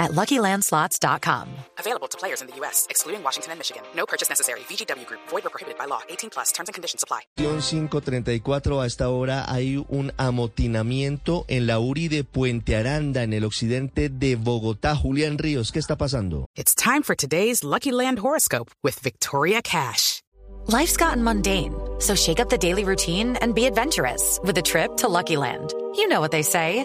at LuckyLandSlots.com. Available to players in the U.S., excluding Washington and Michigan. No purchase necessary. VGW Group. Void or prohibited by law. 18 plus. Terms and conditions apply. 534 a esta hora hay un amotinamiento en la URI de Puente Aranda, en el occidente de Bogotá. Julián Ríos, ¿qué está pasando? It's time for today's Lucky Land horoscope with Victoria Cash. Life's gotten mundane, so shake up the daily routine and be adventurous with a trip to Lucky Land. You know what they say.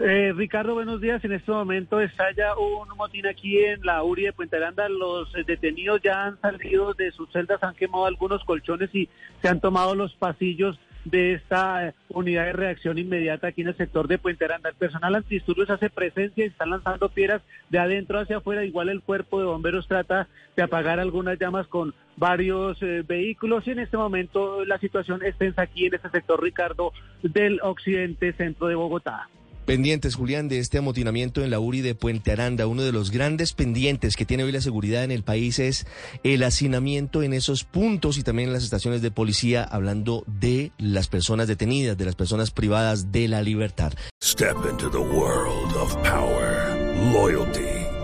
Eh, Ricardo, buenos días. En este momento estalla un motín aquí en la URI de Puente Aranda. Los eh, detenidos ya han salido de sus celdas, han quemado algunos colchones y se han tomado los pasillos de esta eh, unidad de reacción inmediata aquí en el sector de Puente Aranda. El personal antidisturbios hace presencia y están lanzando piedras de adentro hacia afuera. Igual el cuerpo de bomberos trata de apagar algunas llamas con varios eh, vehículos y en este momento la situación es tensa aquí en este sector, Ricardo, del occidente centro de Bogotá. Pendientes, Julián, de este amotinamiento en la URI de Puente Aranda. Uno de los grandes pendientes que tiene hoy la seguridad en el país es el hacinamiento en esos puntos y también en las estaciones de policía, hablando de las personas detenidas, de las personas privadas de la libertad. Step into the world of power, loyalty,